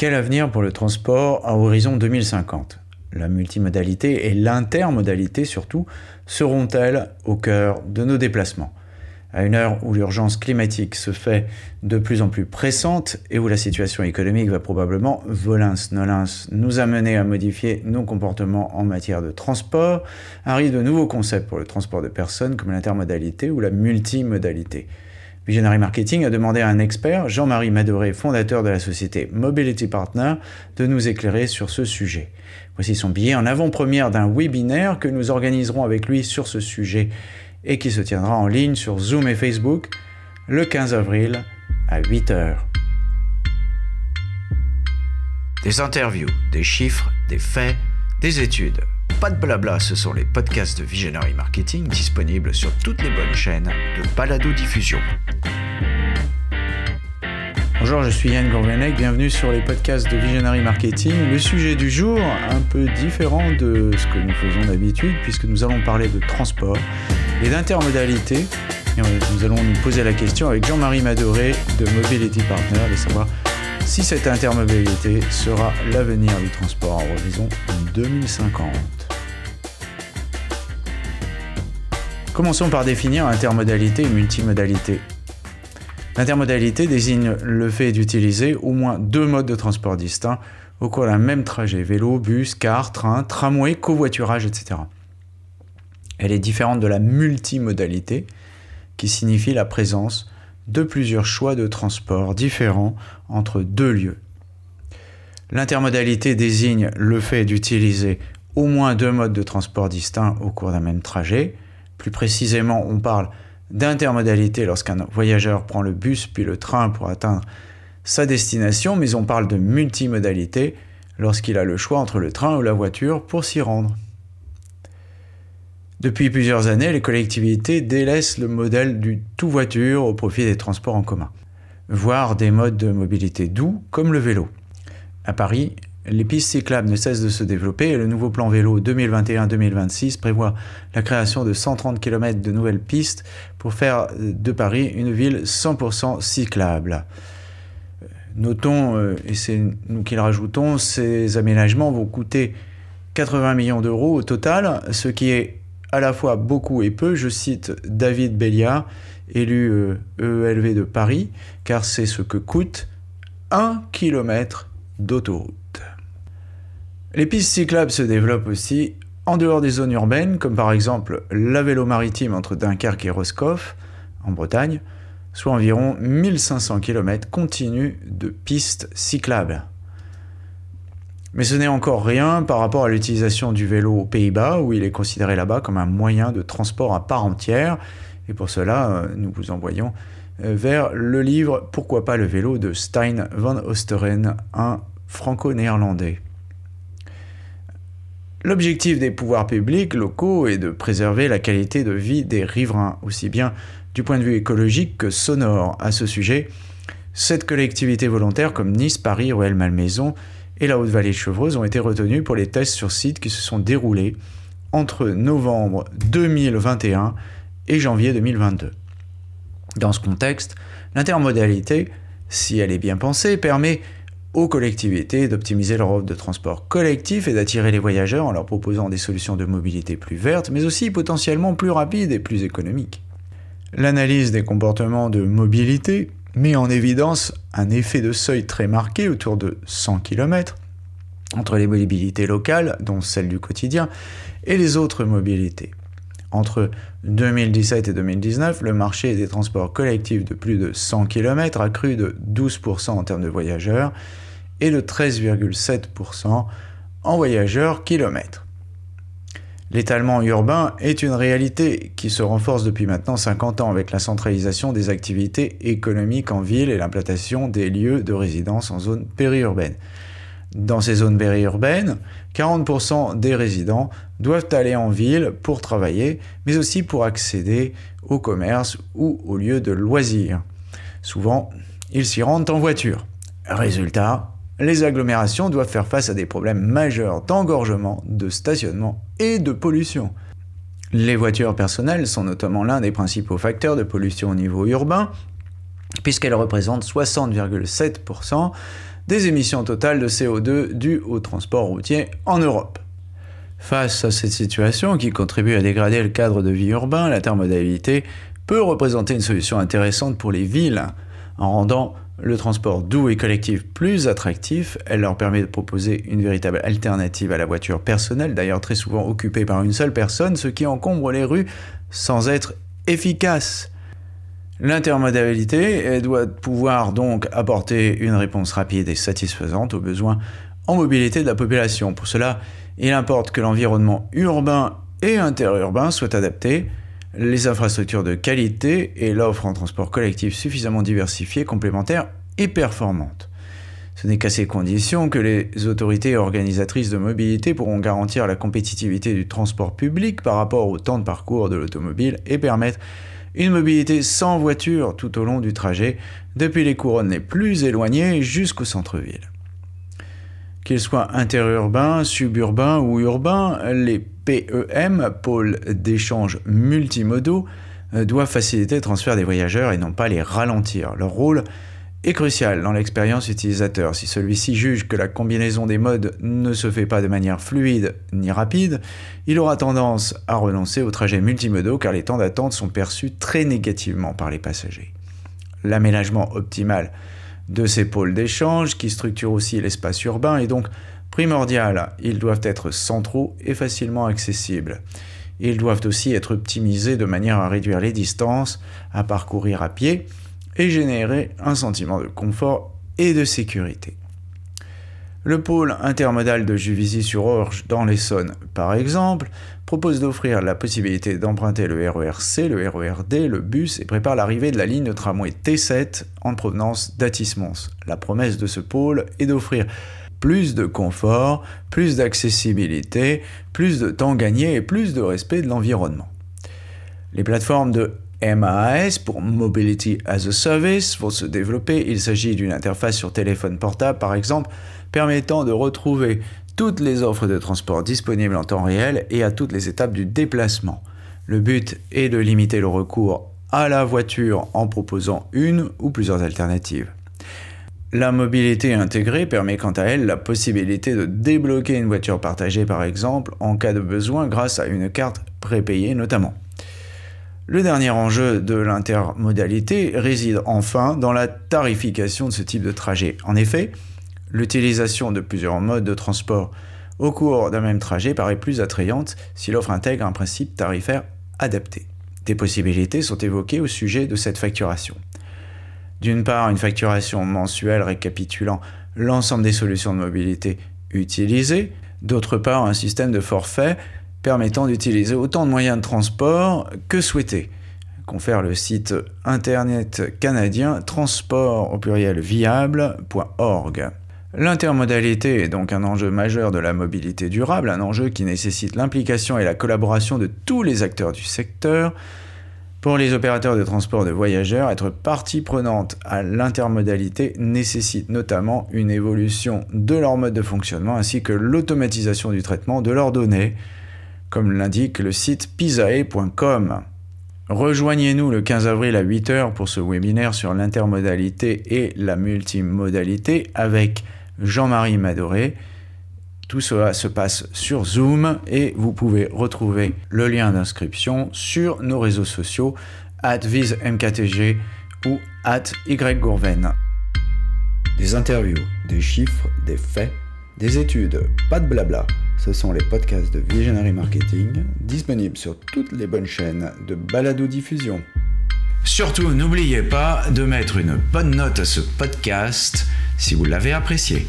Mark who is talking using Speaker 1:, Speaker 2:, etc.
Speaker 1: Quel avenir pour le transport à horizon 2050 La multimodalité et l'intermodalité surtout seront-elles au cœur de nos déplacements? À une heure où l'urgence climatique se fait de plus en plus pressante et où la situation économique va probablement, volins nolins, nous amener à modifier nos comportements en matière de transport, arrivent de nouveaux concepts pour le transport de personnes comme l'intermodalité ou la multimodalité. Visionary Marketing a demandé à un expert, Jean-Marie Madoré, fondateur de la société Mobility Partner, de nous éclairer sur ce sujet. Voici son billet en avant-première d'un webinaire que nous organiserons avec lui sur ce sujet et qui se tiendra en ligne sur Zoom et Facebook le 15 avril à 8h. Des interviews, des chiffres, des faits, des études. Pas de blabla, ce sont les podcasts de Visionary Marketing disponibles sur toutes les bonnes chaînes de balado diffusion. Bonjour, je suis Yann Gourvenec, bienvenue sur les podcasts de Visionary Marketing. Le sujet du jour, un peu différent de ce que nous faisons d'habitude, puisque nous allons parler de transport et d'intermodalité. Et nous allons nous poser la question avec Jean-Marie Madoré de Mobility Partner de savoir si cette intermodalité sera l'avenir du transport en horizon 2050. Commençons par définir intermodalité et multimodalité. L'intermodalité désigne le fait d'utiliser au moins deux modes de transport distincts au cours d'un même trajet, vélo, bus, car, train, tramway, covoiturage, etc. Elle est différente de la multimodalité, qui signifie la présence de plusieurs choix de transport différents entre deux lieux. L'intermodalité désigne le fait d'utiliser au moins deux modes de transport distincts au cours d'un même trajet. Plus précisément, on parle d'intermodalité lorsqu'un voyageur prend le bus puis le train pour atteindre sa destination, mais on parle de multimodalité lorsqu'il a le choix entre le train ou la voiture pour s'y rendre. Depuis plusieurs années, les collectivités délaissent le modèle du tout voiture au profit des transports en commun, voire des modes de mobilité doux comme le vélo. À Paris, les pistes cyclables ne cessent de se développer et le nouveau plan vélo 2021-2026 prévoit la création de 130 km de nouvelles pistes pour faire de Paris une ville 100% cyclable. Notons, euh, et c'est nous qui le rajoutons, ces aménagements vont coûter 80 millions d'euros au total, ce qui est à la fois beaucoup et peu. Je cite David Béliard, élu EELV euh, de Paris, car c'est ce que coûte un kilomètre d'autoroute. Les pistes cyclables se développent aussi en dehors des zones urbaines, comme par exemple la vélo maritime entre Dunkerque et Roscoff, en Bretagne, soit environ 1500 km continus de pistes cyclables. Mais ce n'est encore rien par rapport à l'utilisation du vélo aux Pays-Bas, où il est considéré là-bas comme un moyen de transport à part entière. Et pour cela, euh, nous vous envoyons euh, vers le livre Pourquoi pas le vélo de Stein van Osteren, un franco-néerlandais. L'objectif des pouvoirs publics locaux est de préserver la qualité de vie des riverains, aussi bien du point de vue écologique que sonore. À ce sujet, sept collectivités volontaires comme Nice, Paris, Ruelle, Malmaison et la Haute-Vallée de Chevreuse ont été retenues pour les tests sur site qui se sont déroulés entre novembre 2021 et janvier 2022. Dans ce contexte, l'intermodalité, si elle est bien pensée, permet aux collectivités d'optimiser leur offre de transport collectif et d'attirer les voyageurs en leur proposant des solutions de mobilité plus vertes, mais aussi potentiellement plus rapides et plus économiques. L'analyse des comportements de mobilité met en évidence un effet de seuil très marqué autour de 100 km entre les mobilités locales, dont celle du quotidien, et les autres mobilités. Entre 2017 et 2019, le marché des transports collectifs de plus de 100 km a cru de 12% en termes de voyageurs et de 13,7% en voyageurs kilomètres. L'étalement urbain est une réalité qui se renforce depuis maintenant 50 ans avec la centralisation des activités économiques en ville et l'implantation des lieux de résidence en zone périurbaine. Dans ces zones périurbaines, 40% des résidents doivent aller en ville pour travailler, mais aussi pour accéder au commerce ou aux lieux de loisirs. Souvent, ils s'y rendent en voiture. Résultat, les agglomérations doivent faire face à des problèmes majeurs d'engorgement, de stationnement et de pollution. Les voitures personnelles sont notamment l'un des principaux facteurs de pollution au niveau urbain, puisqu'elles représentent 60,7% des émissions totales de CO2 dues au transport routier en Europe. Face à cette situation qui contribue à dégrader le cadre de vie urbain, l'intermodalité peut représenter une solution intéressante pour les villes en rendant le transport doux et collectif plus attractif. Elle leur permet de proposer une véritable alternative à la voiture personnelle, d'ailleurs très souvent occupée par une seule personne, ce qui encombre les rues sans être efficace. L'intermodalité doit pouvoir donc apporter une réponse rapide et satisfaisante aux besoins en mobilité de la population. Pour cela, il importe que l'environnement urbain et interurbain soient adaptés, les infrastructures de qualité et l'offre en transport collectif suffisamment diversifiée, complémentaire et performante. Ce n'est qu'à ces conditions que les autorités organisatrices de mobilité pourront garantir la compétitivité du transport public par rapport au temps de parcours de l'automobile et permettre une mobilité sans voiture tout au long du trajet, depuis les couronnes les plus éloignées jusqu'au centre-ville. Qu'ils soient interurbains, suburbains ou urbains, les PEM, pôles d'échange multimodaux, euh, doivent faciliter le transfert des voyageurs et non pas les ralentir. Leur rôle est crucial dans l'expérience utilisateur. Si celui-ci juge que la combinaison des modes ne se fait pas de manière fluide ni rapide, il aura tendance à renoncer aux trajets multimodaux car les temps d'attente sont perçus très négativement par les passagers. L'aménagement optimal de ces pôles d'échange qui structurent aussi l'espace urbain est donc primordial. Ils doivent être centraux et facilement accessibles. Ils doivent aussi être optimisés de manière à réduire les distances à parcourir à pied et générer un sentiment de confort et de sécurité. Le pôle intermodal de Juvisy-sur-Orge dans l'Essonne, par exemple, propose d'offrir la possibilité d'emprunter le RERC, le RERD, le bus et prépare l'arrivée de la ligne de tramway T7 en provenance d'Atis-Mons. La promesse de ce pôle est d'offrir plus de confort, plus d'accessibilité, plus de temps gagné et plus de respect de l'environnement. Les plateformes de MAS pour Mobility as a Service vont se développer. Il s'agit d'une interface sur téléphone portable par exemple permettant de retrouver toutes les offres de transport disponibles en temps réel et à toutes les étapes du déplacement. Le but est de limiter le recours à la voiture en proposant une ou plusieurs alternatives. La mobilité intégrée permet quant à elle la possibilité de débloquer une voiture partagée par exemple en cas de besoin grâce à une carte prépayée notamment. Le dernier enjeu de l'intermodalité réside enfin dans la tarification de ce type de trajet. En effet, l'utilisation de plusieurs modes de transport au cours d'un même trajet paraît plus attrayante si l'offre intègre un principe tarifaire adapté. Des possibilités sont évoquées au sujet de cette facturation. D'une part, une facturation mensuelle récapitulant l'ensemble des solutions de mobilité utilisées, d'autre part, un système de forfait permettant d'utiliser autant de moyens de transport que souhaité. Confère le site internet canadien transport au pluriel viable.org. L'intermodalité est donc un enjeu majeur de la mobilité durable, un enjeu qui nécessite l'implication et la collaboration de tous les acteurs du secteur. Pour les opérateurs de transport de voyageurs, être partie prenante à l'intermodalité nécessite notamment une évolution de leur mode de fonctionnement ainsi que l'automatisation du traitement de leurs données, comme l'indique le site pisae.com. Rejoignez-nous le 15 avril à 8h pour ce webinaire sur l'intermodalité et la multimodalité avec Jean-Marie Madoré. Tout cela se passe sur Zoom et vous pouvez retrouver le lien d'inscription sur nos réseaux sociaux vismktg ou at ygourven. Des interviews, des chiffres, des faits, des études, pas de blabla. Ce sont les podcasts de Visionary Marketing, disponibles sur toutes les bonnes chaînes de balado-diffusion. Surtout, n'oubliez pas de mettre une bonne note à ce podcast si vous l'avez apprécié.